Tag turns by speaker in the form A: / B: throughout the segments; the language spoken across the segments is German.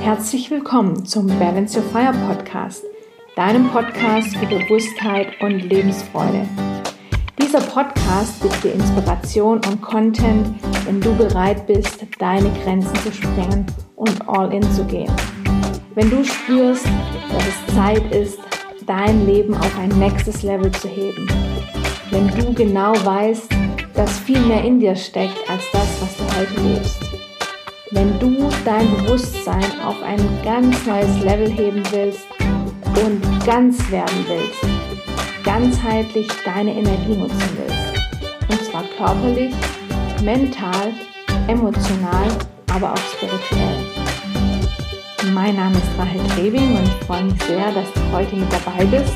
A: Herzlich willkommen zum Balance Your Fire Podcast, deinem Podcast für Bewusstheit und Lebensfreude. Dieser Podcast gibt dir Inspiration und Content, wenn du bereit bist, deine Grenzen zu sprengen und all in zu gehen. Wenn du spürst, dass es Zeit ist, dein Leben auf ein nächstes Level zu heben. Wenn du genau weißt, dass viel mehr in dir steckt als das, was du heute lebst. Wenn du dein Bewusstsein auf ein ganz neues Level heben willst und ganz werden willst, ganzheitlich deine Energie nutzen willst. Und zwar körperlich, mental, emotional, aber auch spirituell. Mein Name ist Rahel Trebing und ich freue mich sehr, dass du heute mit dabei bist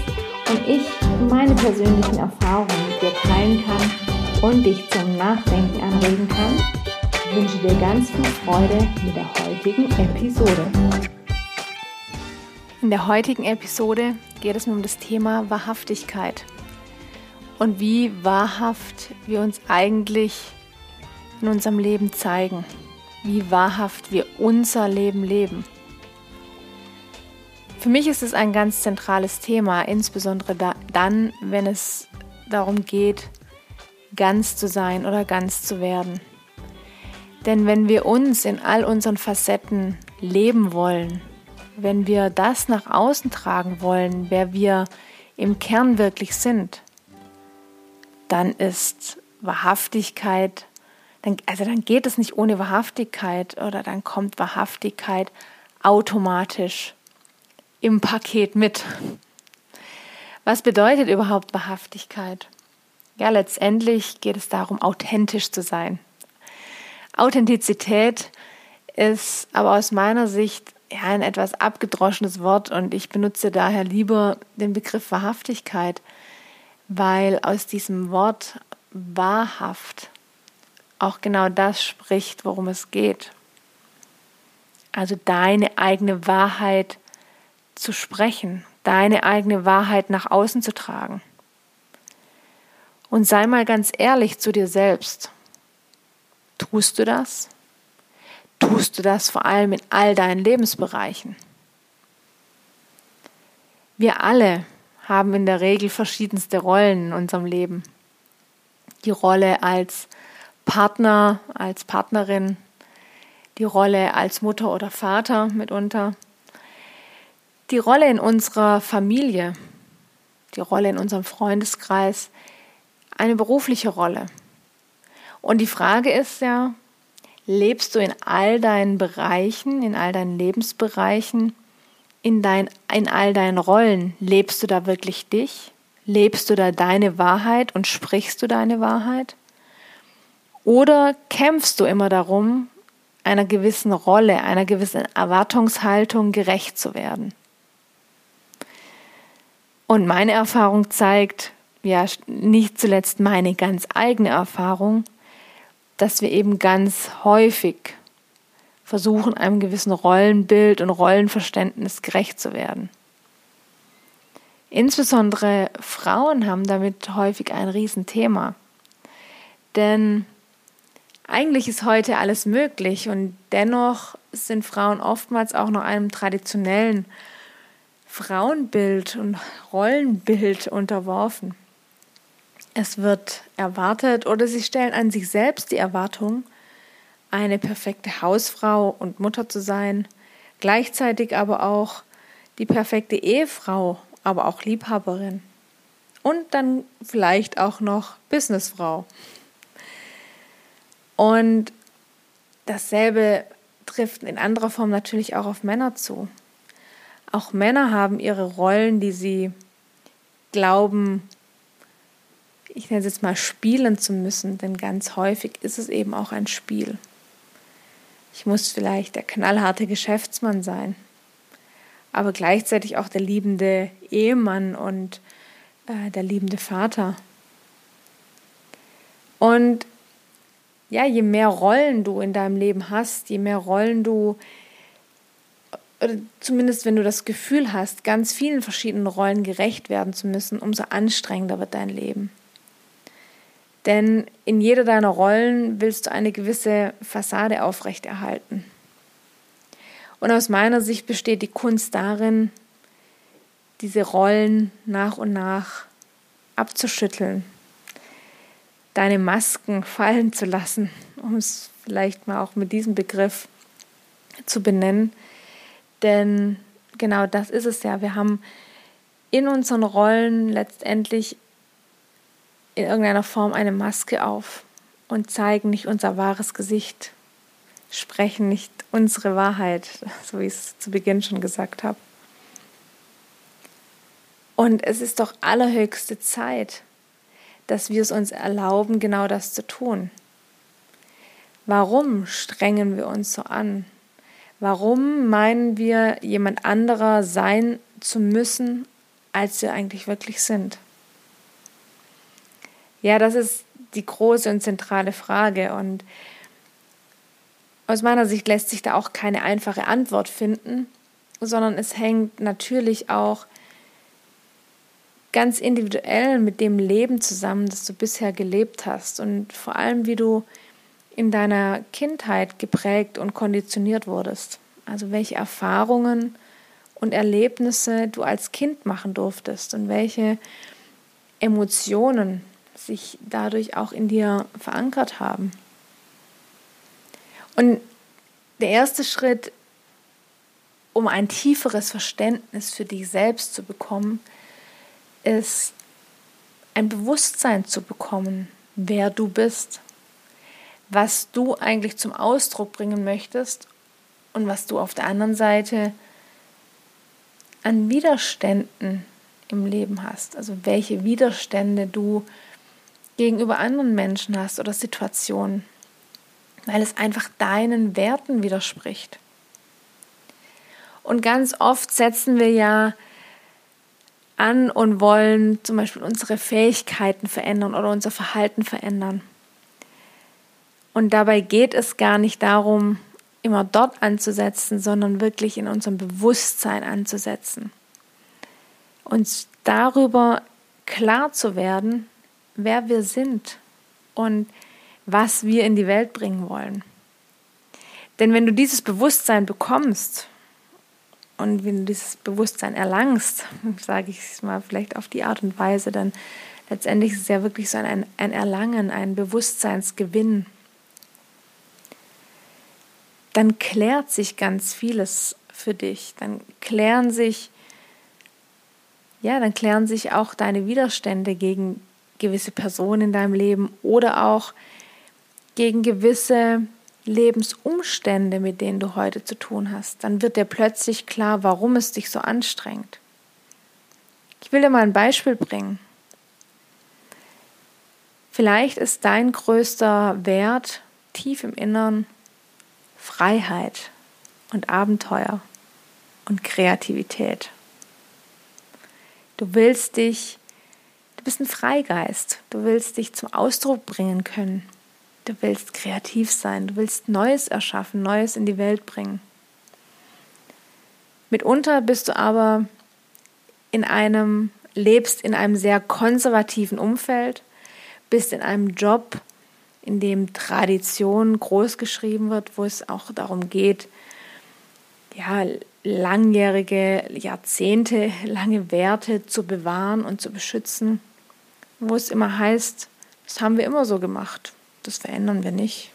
A: und ich meine persönlichen Erfahrungen mit dir teilen kann und dich zum Nachdenken anregen kann wünsche dir ganz viel Freude mit der heutigen Episode.
B: In der heutigen Episode geht es mir um das Thema Wahrhaftigkeit und wie wahrhaft wir uns eigentlich in unserem Leben zeigen, wie wahrhaft wir unser Leben leben. Für mich ist es ein ganz zentrales Thema, insbesondere da, dann, wenn es darum geht, ganz zu sein oder ganz zu werden. Denn wenn wir uns in all unseren Facetten leben wollen, wenn wir das nach außen tragen wollen, wer wir im Kern wirklich sind, dann ist Wahrhaftigkeit, dann, also dann geht es nicht ohne Wahrhaftigkeit oder dann kommt Wahrhaftigkeit automatisch im Paket mit. Was bedeutet überhaupt Wahrhaftigkeit? Ja, letztendlich geht es darum, authentisch zu sein. Authentizität ist aber aus meiner Sicht ein etwas abgedroschenes Wort und ich benutze daher lieber den Begriff Wahrhaftigkeit, weil aus diesem Wort wahrhaft auch genau das spricht, worum es geht. Also deine eigene Wahrheit zu sprechen, deine eigene Wahrheit nach außen zu tragen. Und sei mal ganz ehrlich zu dir selbst. Tust du das? Tust du das vor allem in all deinen Lebensbereichen? Wir alle haben in der Regel verschiedenste Rollen in unserem Leben. Die Rolle als Partner, als Partnerin, die Rolle als Mutter oder Vater mitunter, die Rolle in unserer Familie, die Rolle in unserem Freundeskreis, eine berufliche Rolle, und die Frage ist ja, lebst du in all deinen Bereichen, in all deinen Lebensbereichen, in, dein, in all deinen Rollen, lebst du da wirklich dich? Lebst du da deine Wahrheit und sprichst du deine Wahrheit? Oder kämpfst du immer darum, einer gewissen Rolle, einer gewissen Erwartungshaltung gerecht zu werden? Und meine Erfahrung zeigt, ja, nicht zuletzt meine ganz eigene Erfahrung, dass wir eben ganz häufig versuchen, einem gewissen Rollenbild und Rollenverständnis gerecht zu werden. Insbesondere Frauen haben damit häufig ein Riesenthema. Denn eigentlich ist heute alles möglich und dennoch sind Frauen oftmals auch noch einem traditionellen Frauenbild und Rollenbild unterworfen. Es wird erwartet oder sie stellen an sich selbst die Erwartung, eine perfekte Hausfrau und Mutter zu sein, gleichzeitig aber auch die perfekte Ehefrau, aber auch Liebhaberin und dann vielleicht auch noch Businessfrau. Und dasselbe trifft in anderer Form natürlich auch auf Männer zu. Auch Männer haben ihre Rollen, die sie glauben ich nenne es jetzt mal, spielen zu müssen, denn ganz häufig ist es eben auch ein Spiel. Ich muss vielleicht der knallharte Geschäftsmann sein, aber gleichzeitig auch der liebende Ehemann und äh, der liebende Vater. Und ja, je mehr Rollen du in deinem Leben hast, je mehr Rollen du, oder zumindest wenn du das Gefühl hast, ganz vielen verschiedenen Rollen gerecht werden zu müssen, umso anstrengender wird dein Leben. Denn in jeder deiner Rollen willst du eine gewisse Fassade aufrechterhalten. Und aus meiner Sicht besteht die Kunst darin, diese Rollen nach und nach abzuschütteln, deine Masken fallen zu lassen, um es vielleicht mal auch mit diesem Begriff zu benennen. Denn genau das ist es ja. Wir haben in unseren Rollen letztendlich in irgendeiner Form eine Maske auf und zeigen nicht unser wahres Gesicht, sprechen nicht unsere Wahrheit, so wie ich es zu Beginn schon gesagt habe. Und es ist doch allerhöchste Zeit, dass wir es uns erlauben, genau das zu tun. Warum strengen wir uns so an? Warum meinen wir, jemand anderer sein zu müssen, als wir eigentlich wirklich sind? Ja, das ist die große und zentrale Frage. Und aus meiner Sicht lässt sich da auch keine einfache Antwort finden, sondern es hängt natürlich auch ganz individuell mit dem Leben zusammen, das du bisher gelebt hast und vor allem, wie du in deiner Kindheit geprägt und konditioniert wurdest. Also welche Erfahrungen und Erlebnisse du als Kind machen durftest und welche Emotionen sich dadurch auch in dir verankert haben. Und der erste Schritt, um ein tieferes Verständnis für dich selbst zu bekommen, ist ein Bewusstsein zu bekommen, wer du bist, was du eigentlich zum Ausdruck bringen möchtest und was du auf der anderen Seite an Widerständen im Leben hast. Also welche Widerstände du gegenüber anderen Menschen hast oder Situationen, weil es einfach deinen Werten widerspricht. Und ganz oft setzen wir ja an und wollen zum Beispiel unsere Fähigkeiten verändern oder unser Verhalten verändern. Und dabei geht es gar nicht darum, immer dort anzusetzen, sondern wirklich in unserem Bewusstsein anzusetzen. Uns darüber klar zu werden, wer wir sind und was wir in die Welt bringen wollen. Denn wenn du dieses Bewusstsein bekommst, und wenn du dieses Bewusstsein erlangst, sage ich es mal vielleicht auf die Art und Weise, dann letztendlich ist es ja wirklich so ein, ein Erlangen, ein Bewusstseinsgewinn. Dann klärt sich ganz vieles für dich. Dann klären sich, ja, dann klären sich auch deine Widerstände gegen gewisse Personen in deinem Leben oder auch gegen gewisse Lebensumstände, mit denen du heute zu tun hast, dann wird dir plötzlich klar, warum es dich so anstrengt. Ich will dir mal ein Beispiel bringen. Vielleicht ist dein größter Wert tief im Innern Freiheit und Abenteuer und Kreativität. Du willst dich, du bist ein Freigeist, du willst dich zum Ausdruck bringen können. Du willst kreativ sein, du willst Neues erschaffen, Neues in die Welt bringen. Mitunter bist du aber in einem, lebst in einem sehr konservativen Umfeld, bist in einem Job, in dem Tradition groß geschrieben wird, wo es auch darum geht, ja, langjährige, Jahrzehnte lange Werte zu bewahren und zu beschützen, wo es immer heißt, das haben wir immer so gemacht das verändern wir nicht.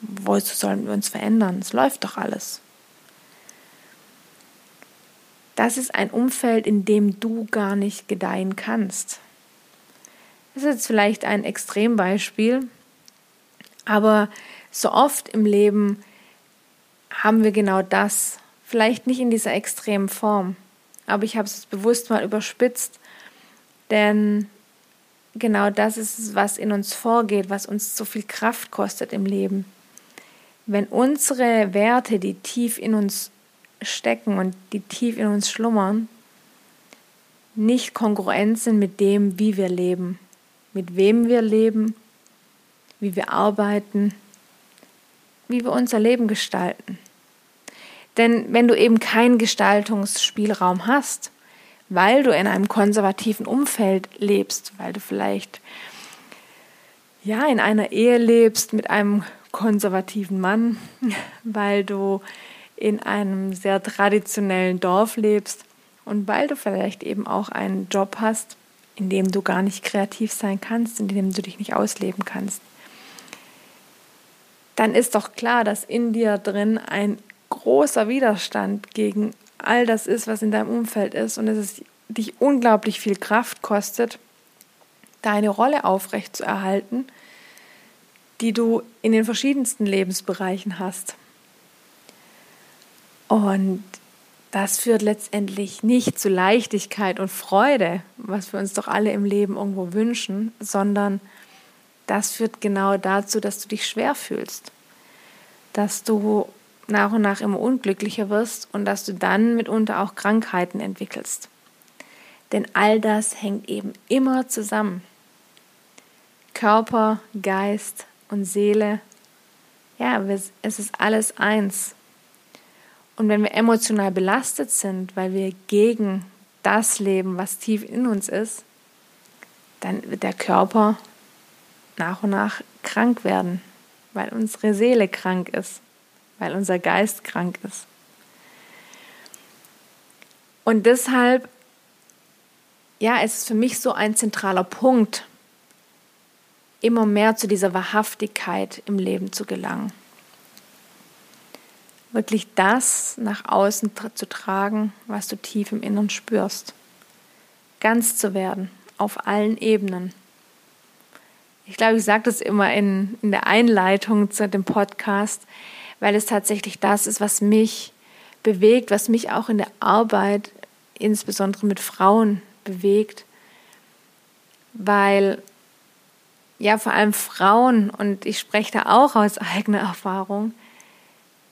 B: Wozu sollen wir uns verändern? Es läuft doch alles. Das ist ein Umfeld, in dem du gar nicht gedeihen kannst. Das ist jetzt vielleicht ein Extrembeispiel, aber so oft im Leben haben wir genau das. Vielleicht nicht in dieser extremen Form, aber ich habe es bewusst mal überspitzt, denn genau das ist was in uns vorgeht, was uns so viel Kraft kostet im Leben. Wenn unsere Werte, die tief in uns stecken und die tief in uns schlummern, nicht kongruent sind mit dem, wie wir leben, mit wem wir leben, wie wir arbeiten, wie wir unser Leben gestalten. Denn wenn du eben keinen Gestaltungsspielraum hast, weil du in einem konservativen Umfeld lebst, weil du vielleicht ja in einer Ehe lebst mit einem konservativen Mann, weil du in einem sehr traditionellen Dorf lebst und weil du vielleicht eben auch einen Job hast, in dem du gar nicht kreativ sein kannst, in dem du dich nicht ausleben kannst, dann ist doch klar, dass in dir drin ein großer Widerstand gegen all das ist, was in deinem Umfeld ist und es dich unglaublich viel Kraft kostet, deine Rolle aufrechtzuerhalten, die du in den verschiedensten Lebensbereichen hast. Und das führt letztendlich nicht zu Leichtigkeit und Freude, was wir uns doch alle im Leben irgendwo wünschen, sondern das führt genau dazu, dass du dich schwer fühlst, dass du nach und nach immer unglücklicher wirst und dass du dann mitunter auch Krankheiten entwickelst. Denn all das hängt eben immer zusammen. Körper, Geist und Seele, ja, es ist alles eins. Und wenn wir emotional belastet sind, weil wir gegen das leben, was tief in uns ist, dann wird der Körper nach und nach krank werden, weil unsere Seele krank ist, weil unser Geist krank ist. Und deshalb, ja, es ist für mich so ein zentraler Punkt, immer mehr zu dieser Wahrhaftigkeit im Leben zu gelangen wirklich das nach außen zu tragen, was du tief im Inneren spürst. Ganz zu werden, auf allen Ebenen. Ich glaube, ich sage das immer in, in der Einleitung zu dem Podcast, weil es tatsächlich das ist, was mich bewegt, was mich auch in der Arbeit, insbesondere mit Frauen, bewegt. Weil ja vor allem Frauen, und ich spreche da auch aus eigener Erfahrung,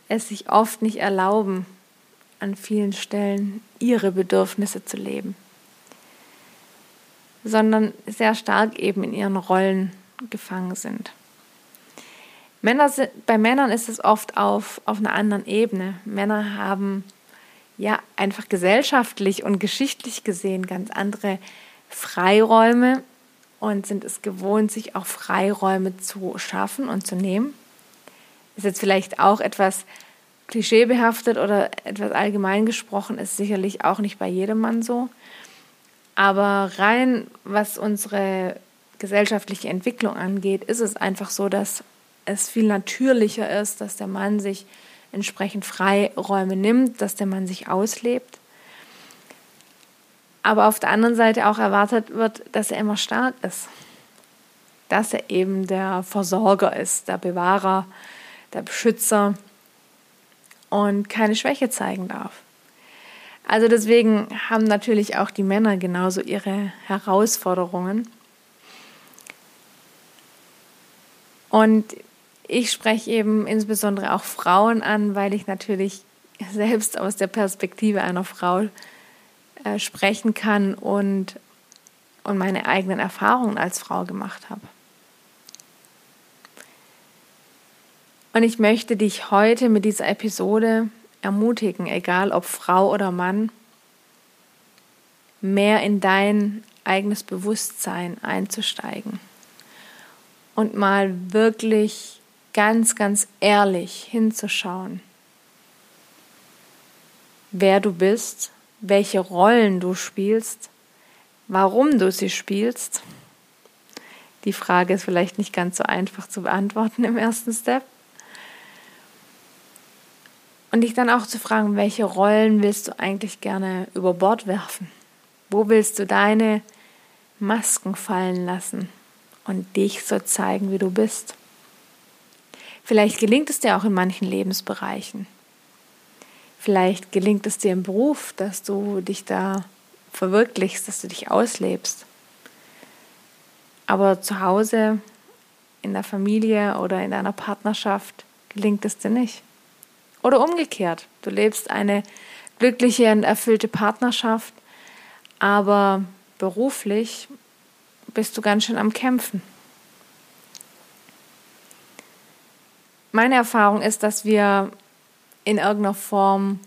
B: es sich oft nicht erlauben, an vielen Stellen ihre Bedürfnisse zu leben, sondern sehr stark eben in ihren Rollen gefangen sind. Männer sind, bei Männern ist es oft auf, auf einer anderen Ebene. Männer haben ja einfach gesellschaftlich und geschichtlich gesehen ganz andere Freiräume und sind es gewohnt, sich auch Freiräume zu schaffen und zu nehmen ist jetzt vielleicht auch etwas klischeebehaftet oder etwas allgemein gesprochen, ist sicherlich auch nicht bei jedem Mann so. Aber rein was unsere gesellschaftliche Entwicklung angeht, ist es einfach so, dass es viel natürlicher ist, dass der Mann sich entsprechend Freiräume nimmt, dass der Mann sich auslebt. Aber auf der anderen Seite auch erwartet wird, dass er immer stark ist. Dass er eben der Versorger ist, der Bewahrer, der Beschützer und keine Schwäche zeigen darf. Also deswegen haben natürlich auch die Männer genauso ihre Herausforderungen. Und ich spreche eben insbesondere auch Frauen an, weil ich natürlich selbst aus der Perspektive einer Frau äh, sprechen kann und, und meine eigenen Erfahrungen als Frau gemacht habe. Und ich möchte dich heute mit dieser Episode ermutigen, egal ob Frau oder Mann, mehr in dein eigenes Bewusstsein einzusteigen und mal wirklich ganz, ganz ehrlich hinzuschauen, wer du bist, welche Rollen du spielst, warum du sie spielst. Die Frage ist vielleicht nicht ganz so einfach zu beantworten im ersten Step. Und dich dann auch zu fragen, welche Rollen willst du eigentlich gerne über Bord werfen? Wo willst du deine Masken fallen lassen und dich so zeigen, wie du bist? Vielleicht gelingt es dir auch in manchen Lebensbereichen. Vielleicht gelingt es dir im Beruf, dass du dich da verwirklichst, dass du dich auslebst. Aber zu Hause, in der Familie oder in deiner Partnerschaft gelingt es dir nicht. Oder umgekehrt, du lebst eine glückliche und erfüllte Partnerschaft, aber beruflich bist du ganz schön am Kämpfen. Meine Erfahrung ist, dass wir in irgendeiner Form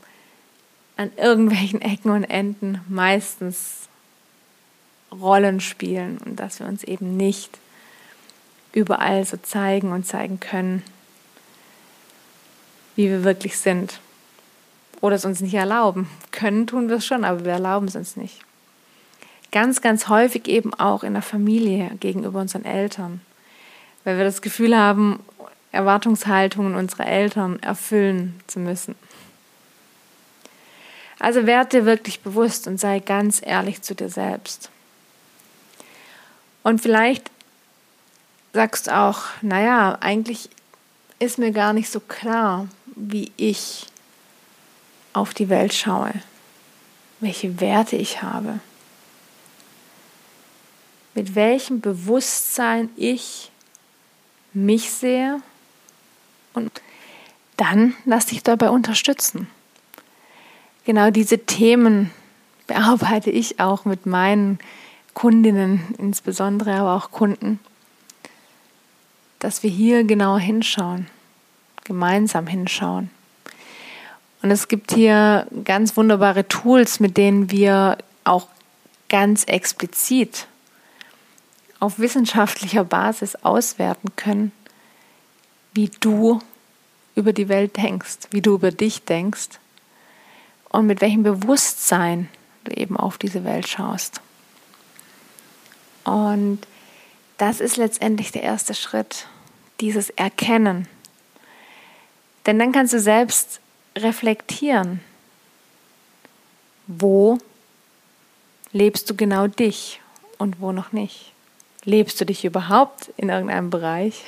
B: an irgendwelchen Ecken und Enden meistens Rollen spielen und dass wir uns eben nicht überall so zeigen und zeigen können wie wir wirklich sind. oder es uns nicht erlauben. Können tun wir es schon, aber wir erlauben es uns nicht. Ganz, ganz häufig eben auch in der Familie gegenüber unseren Eltern, weil wir das Gefühl haben, Erwartungshaltungen unserer Eltern erfüllen zu müssen. Also werde dir wirklich bewusst und sei ganz ehrlich zu dir selbst. Und vielleicht sagst du auch, naja, eigentlich ist mir gar nicht so klar, wie ich auf die Welt schaue, welche Werte ich habe, mit welchem Bewusstsein ich mich sehe und dann lass dich dabei unterstützen. Genau diese Themen bearbeite ich auch mit meinen Kundinnen, insbesondere aber auch Kunden, dass wir hier genauer hinschauen, gemeinsam hinschauen. Und es gibt hier ganz wunderbare Tools, mit denen wir auch ganz explizit auf wissenschaftlicher Basis auswerten können, wie du über die Welt denkst, wie du über dich denkst und mit welchem Bewusstsein du eben auf diese Welt schaust. Und das ist letztendlich der erste Schritt, dieses Erkennen. Denn dann kannst du selbst reflektieren, wo lebst du genau dich und wo noch nicht. Lebst du dich überhaupt in irgendeinem Bereich?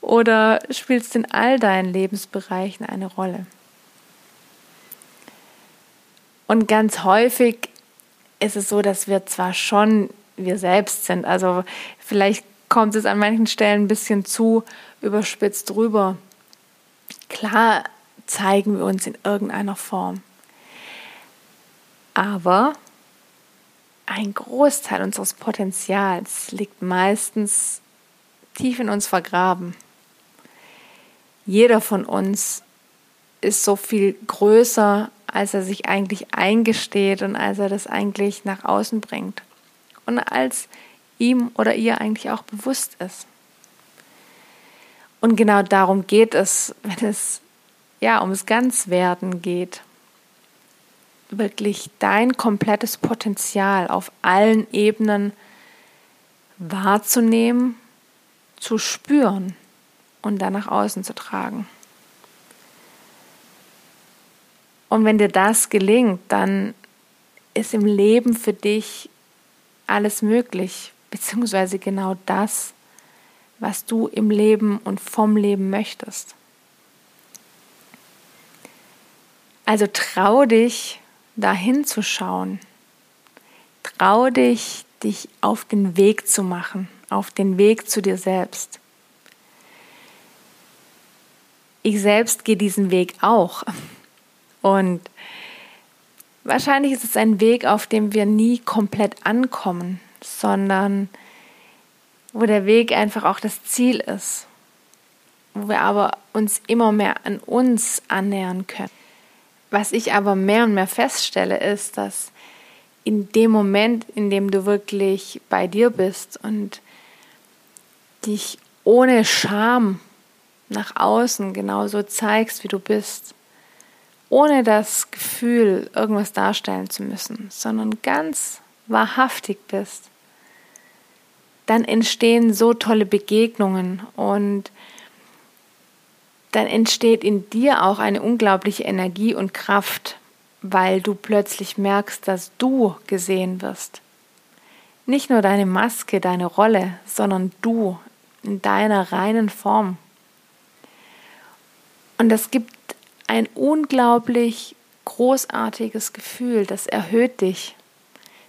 B: Oder spielst in all deinen Lebensbereichen eine Rolle? Und ganz häufig ist es so, dass wir zwar schon wir selbst sind. Also vielleicht kommt es an manchen Stellen ein bisschen zu überspitzt rüber. Klar zeigen wir uns in irgendeiner Form. Aber ein Großteil unseres Potenzials liegt meistens tief in uns vergraben. Jeder von uns ist so viel größer, als er sich eigentlich eingesteht und als er das eigentlich nach außen bringt. Und als ihm oder ihr eigentlich auch bewusst ist. Und genau darum geht es, wenn es ja ums Ganzwerden geht. Wirklich dein komplettes Potenzial auf allen Ebenen wahrzunehmen, zu spüren und dann nach außen zu tragen. Und wenn dir das gelingt, dann ist im Leben für dich alles möglich, beziehungsweise genau das, was du im Leben und vom Leben möchtest. Also trau dich, dahin zu schauen. Trau dich, dich auf den Weg zu machen, auf den Weg zu dir selbst. Ich selbst gehe diesen Weg auch. Und wahrscheinlich ist es ein Weg, auf dem wir nie komplett ankommen, sondern wo der Weg einfach auch das Ziel ist, wo wir aber uns immer mehr an uns annähern können. Was ich aber mehr und mehr feststelle, ist, dass in dem Moment, in dem du wirklich bei dir bist und dich ohne Scham nach außen genauso zeigst, wie du bist, ohne das Gefühl, irgendwas darstellen zu müssen, sondern ganz wahrhaftig bist, dann entstehen so tolle Begegnungen und dann entsteht in dir auch eine unglaubliche Energie und Kraft, weil du plötzlich merkst, dass du gesehen wirst. Nicht nur deine Maske, deine Rolle, sondern du in deiner reinen Form. Und das gibt ein unglaublich großartiges Gefühl, das erhöht dich.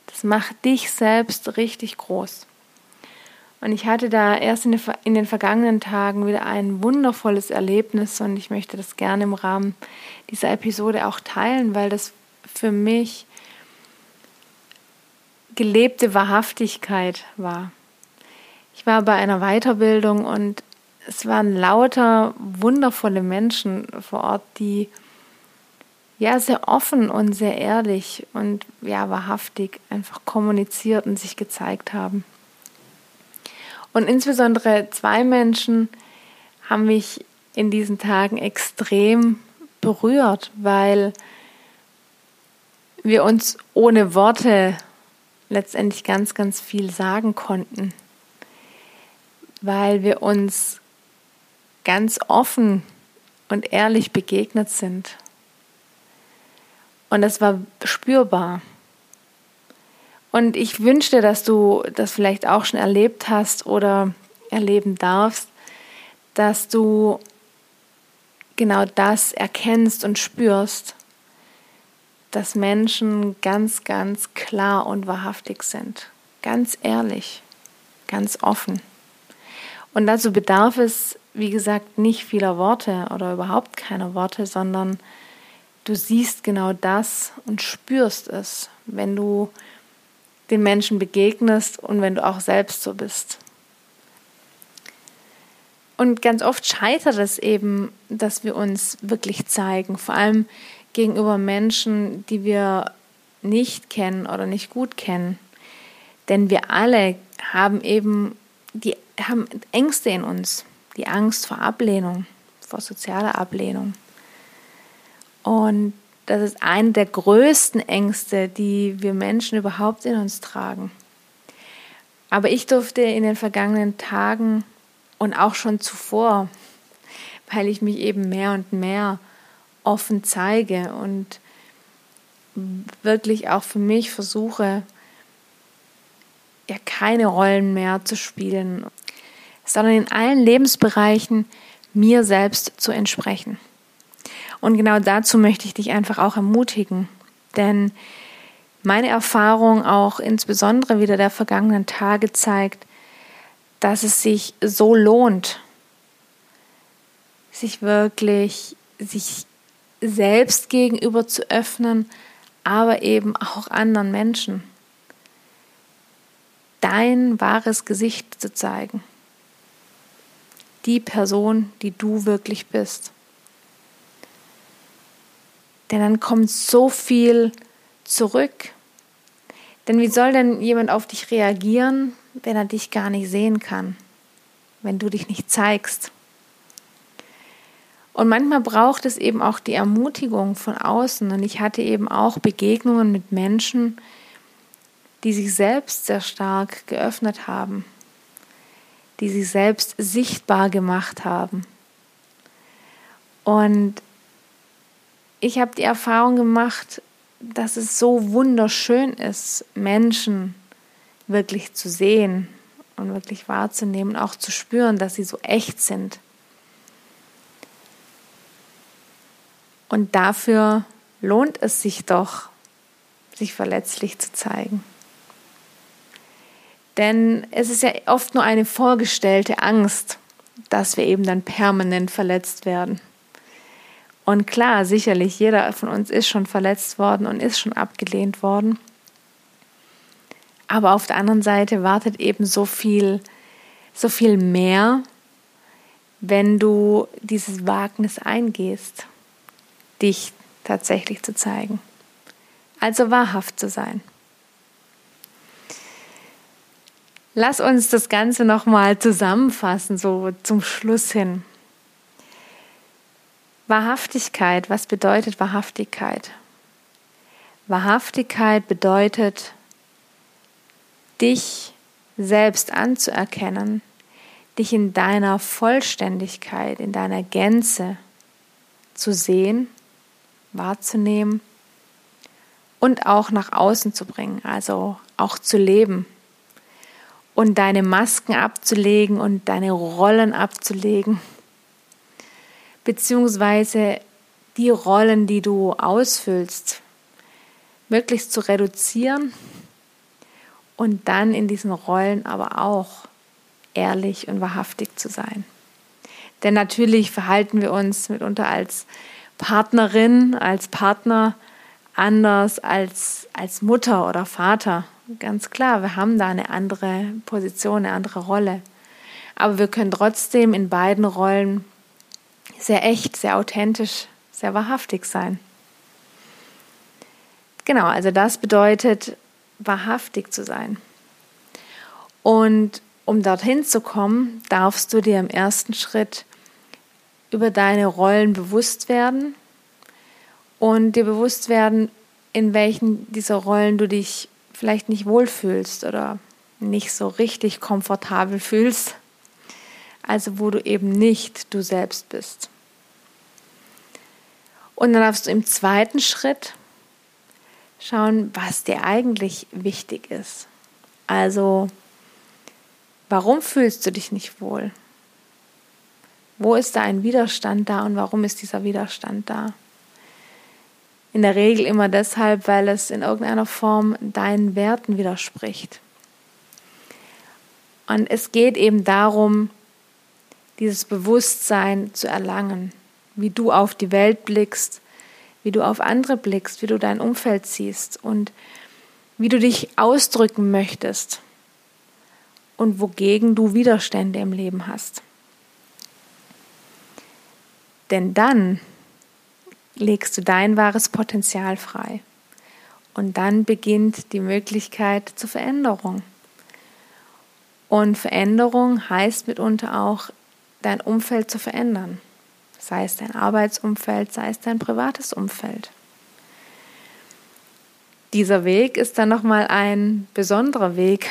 B: Das macht dich selbst richtig groß. Und ich hatte da erst in, den vergangenen Tagen wieder ein wundervolles Erlebnis und ich möchte das gerne im Rahmen dieser Episode auch teilen, weil das für mich gelebte Wahrhaftigkeit war. Ich war bei einer Weiterbildung und es waren lauter wundervolle Menschen vor Ort, die ja sehr offen und sehr ehrlich und ja wahrhaftig einfach kommuniziert und sich gezeigt haben. Und insbesondere zwei Menschen haben mich in diesen Tagen extrem berührt, weil wir uns ohne Worte letztendlich ganz, ganz viel sagen konnten, weil wir uns ganz offen und ehrlich begegnet sind. Und das war spürbar. Und ich wünschte, dass du das vielleicht auch schon erlebt hast oder erleben darfst, dass du genau das erkennst und spürst, dass Menschen ganz, ganz klar und wahrhaftig sind. Ganz ehrlich, ganz offen. Und dazu bedarf es, wie gesagt, nicht vieler Worte oder überhaupt keiner Worte, sondern du siehst genau das und spürst es, wenn du den Menschen begegnest und wenn du auch selbst so bist. Und ganz oft scheitert es eben, dass wir uns wirklich zeigen, vor allem gegenüber Menschen, die wir nicht kennen oder nicht gut kennen. Denn wir alle haben eben die haben Ängste in uns, die Angst vor Ablehnung, vor sozialer Ablehnung. Und das ist eine der größten Ängste, die wir Menschen überhaupt in uns tragen. Aber ich durfte in den vergangenen Tagen und auch schon zuvor, weil ich mich eben mehr und mehr offen zeige und wirklich auch für mich versuche, ja keine Rollen mehr zu spielen, sondern in allen Lebensbereichen mir selbst zu entsprechen. Und genau dazu möchte ich dich einfach auch ermutigen, denn meine Erfahrung auch insbesondere wieder der vergangenen Tage zeigt, dass es sich so lohnt, sich wirklich, sich selbst gegenüber zu öffnen, aber eben auch anderen Menschen. Dein wahres Gesicht zu zeigen. Die Person, die du wirklich bist. Denn dann kommt so viel zurück. Denn wie soll denn jemand auf dich reagieren, wenn er dich gar nicht sehen kann, wenn du dich nicht zeigst? Und manchmal braucht es eben auch die Ermutigung von außen. Und ich hatte eben auch Begegnungen mit Menschen, die sich selbst sehr stark geöffnet haben, die sich selbst sichtbar gemacht haben. Und ich habe die Erfahrung gemacht, dass es so wunderschön ist, Menschen wirklich zu sehen und wirklich wahrzunehmen, auch zu spüren, dass sie so echt sind Und dafür lohnt es sich doch, sich verletzlich zu zeigen. Denn es ist ja oft nur eine vorgestellte Angst, dass wir eben dann permanent verletzt werden. Und klar, sicherlich, jeder von uns ist schon verletzt worden und ist schon abgelehnt worden. Aber auf der anderen Seite wartet eben so viel, so viel mehr, wenn du dieses Wagnis eingehst dich tatsächlich zu zeigen. Also wahrhaft zu sein. Lass uns das Ganze nochmal zusammenfassen, so zum Schluss hin. Wahrhaftigkeit, was bedeutet Wahrhaftigkeit? Wahrhaftigkeit bedeutet, dich selbst anzuerkennen, dich in deiner Vollständigkeit, in deiner Gänze zu sehen wahrzunehmen und auch nach außen zu bringen, also auch zu leben und deine Masken abzulegen und deine Rollen abzulegen, beziehungsweise die Rollen, die du ausfüllst, möglichst zu reduzieren und dann in diesen Rollen aber auch ehrlich und wahrhaftig zu sein. Denn natürlich verhalten wir uns mitunter als Partnerin, als Partner anders als, als Mutter oder Vater. Ganz klar, wir haben da eine andere Position, eine andere Rolle. Aber wir können trotzdem in beiden Rollen sehr echt, sehr authentisch, sehr wahrhaftig sein. Genau, also das bedeutet, wahrhaftig zu sein. Und um dorthin zu kommen, darfst du dir im ersten Schritt über deine Rollen bewusst werden und dir bewusst werden, in welchen dieser Rollen du dich vielleicht nicht wohlfühlst oder nicht so richtig komfortabel fühlst, also wo du eben nicht du selbst bist. Und dann darfst du im zweiten Schritt schauen, was dir eigentlich wichtig ist. Also, warum fühlst du dich nicht wohl? Wo ist da ein Widerstand da und warum ist dieser Widerstand da? In der Regel immer deshalb, weil es in irgendeiner Form deinen Werten widerspricht. Und es geht eben darum, dieses Bewusstsein zu erlangen, wie du auf die Welt blickst, wie du auf andere blickst, wie du dein Umfeld siehst und wie du dich ausdrücken möchtest und wogegen du Widerstände im Leben hast. Denn dann legst du dein wahres Potenzial frei. Und dann beginnt die Möglichkeit zur Veränderung. Und Veränderung heißt mitunter auch, dein Umfeld zu verändern. Sei es dein Arbeitsumfeld, sei es dein privates Umfeld. Dieser Weg ist dann nochmal ein besonderer Weg,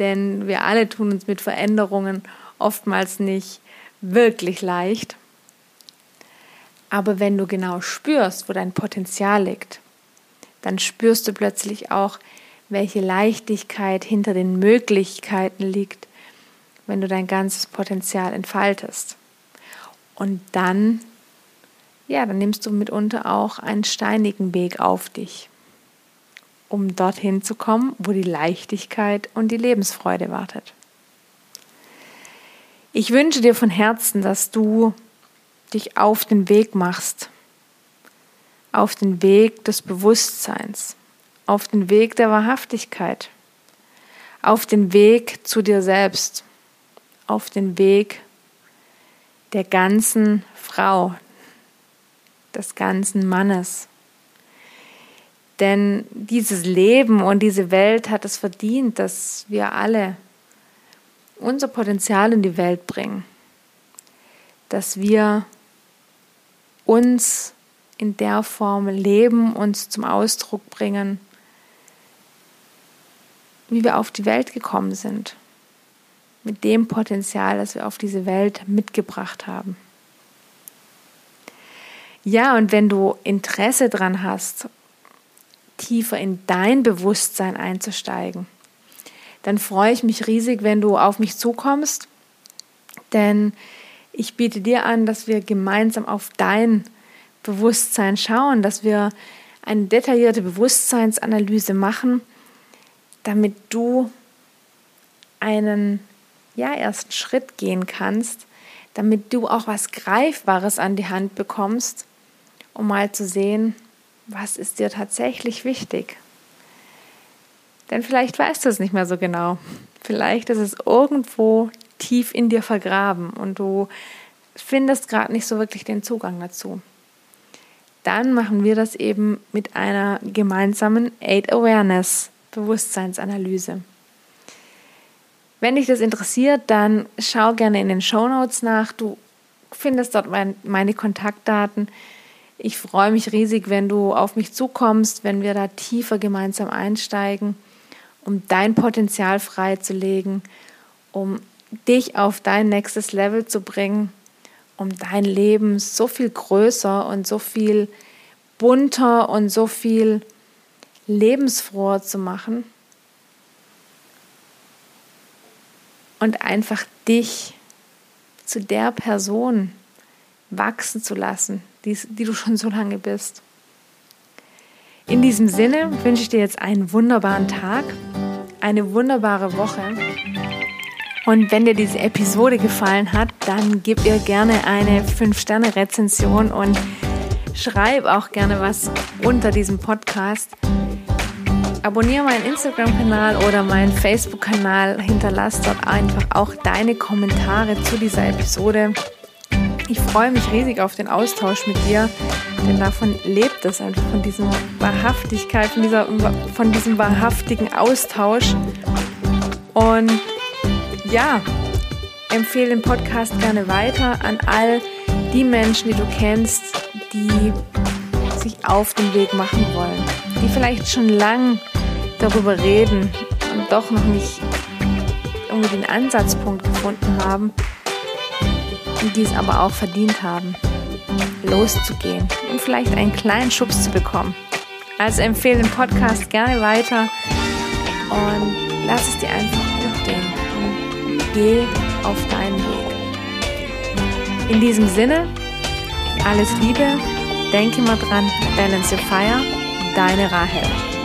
B: denn wir alle tun uns mit Veränderungen oftmals nicht wirklich leicht. Aber wenn du genau spürst, wo dein Potenzial liegt, dann spürst du plötzlich auch, welche Leichtigkeit hinter den Möglichkeiten liegt, wenn du dein ganzes Potenzial entfaltest. Und dann, ja, dann nimmst du mitunter auch einen steinigen Weg auf dich, um dorthin zu kommen, wo die Leichtigkeit und die Lebensfreude wartet. Ich wünsche dir von Herzen, dass du dich auf den Weg machst, auf den Weg des Bewusstseins, auf den Weg der Wahrhaftigkeit, auf den Weg zu dir selbst, auf den Weg der ganzen Frau, des ganzen Mannes. Denn dieses Leben und diese Welt hat es verdient, dass wir alle unser Potenzial in die Welt bringen, dass wir uns in der Form leben, uns zum Ausdruck bringen, wie wir auf die Welt gekommen sind, mit dem Potenzial, das wir auf diese Welt mitgebracht haben. Ja, und wenn du Interesse daran hast, tiefer in dein Bewusstsein einzusteigen, dann freue ich mich riesig, wenn du auf mich zukommst, denn ich biete dir an, dass wir gemeinsam auf dein Bewusstsein schauen, dass wir eine detaillierte Bewusstseinsanalyse machen, damit du einen ja, ersten Schritt gehen kannst, damit du auch was Greifbares an die Hand bekommst, um mal zu sehen, was ist dir tatsächlich wichtig. Denn vielleicht weißt du es nicht mehr so genau. Vielleicht ist es irgendwo tief in dir vergraben und du findest gerade nicht so wirklich den Zugang dazu. Dann machen wir das eben mit einer gemeinsamen Aid Awareness Bewusstseinsanalyse. Wenn dich das interessiert, dann schau gerne in den Show Notes nach. Du findest dort mein, meine Kontaktdaten. Ich freue mich riesig, wenn du auf mich zukommst, wenn wir da tiefer gemeinsam einsteigen, um dein Potenzial freizulegen, um dich auf dein nächstes Level zu bringen, um dein Leben so viel größer und so viel bunter und so viel lebensfroher zu machen und einfach dich zu der Person wachsen zu lassen, die, die du schon so lange bist. In diesem Sinne wünsche ich dir jetzt einen wunderbaren Tag, eine wunderbare Woche und wenn dir diese Episode gefallen hat, dann gib ihr gerne eine 5-Sterne-Rezension und schreib auch gerne was unter diesem Podcast. Abonniere meinen Instagram-Kanal oder meinen Facebook-Kanal. Hinterlass dort einfach auch deine Kommentare zu dieser Episode. Ich freue mich riesig auf den Austausch mit dir, denn davon lebt es einfach, von dieser Wahrhaftigkeit, von, dieser, von diesem wahrhaftigen Austausch. Und ja, empfehle den Podcast gerne weiter an all die Menschen, die du kennst, die sich auf den Weg machen wollen, die vielleicht schon lang darüber reden und doch noch nicht irgendwie den Ansatzpunkt gefunden haben und die es aber auch verdient haben, loszugehen und vielleicht einen kleinen Schubs zu bekommen. Also empfehle den Podcast gerne weiter und lass es dir einfach geh auf deinen Weg. In diesem Sinne, alles Liebe, denke mal dran, Balance Your Fire, deine Rahel.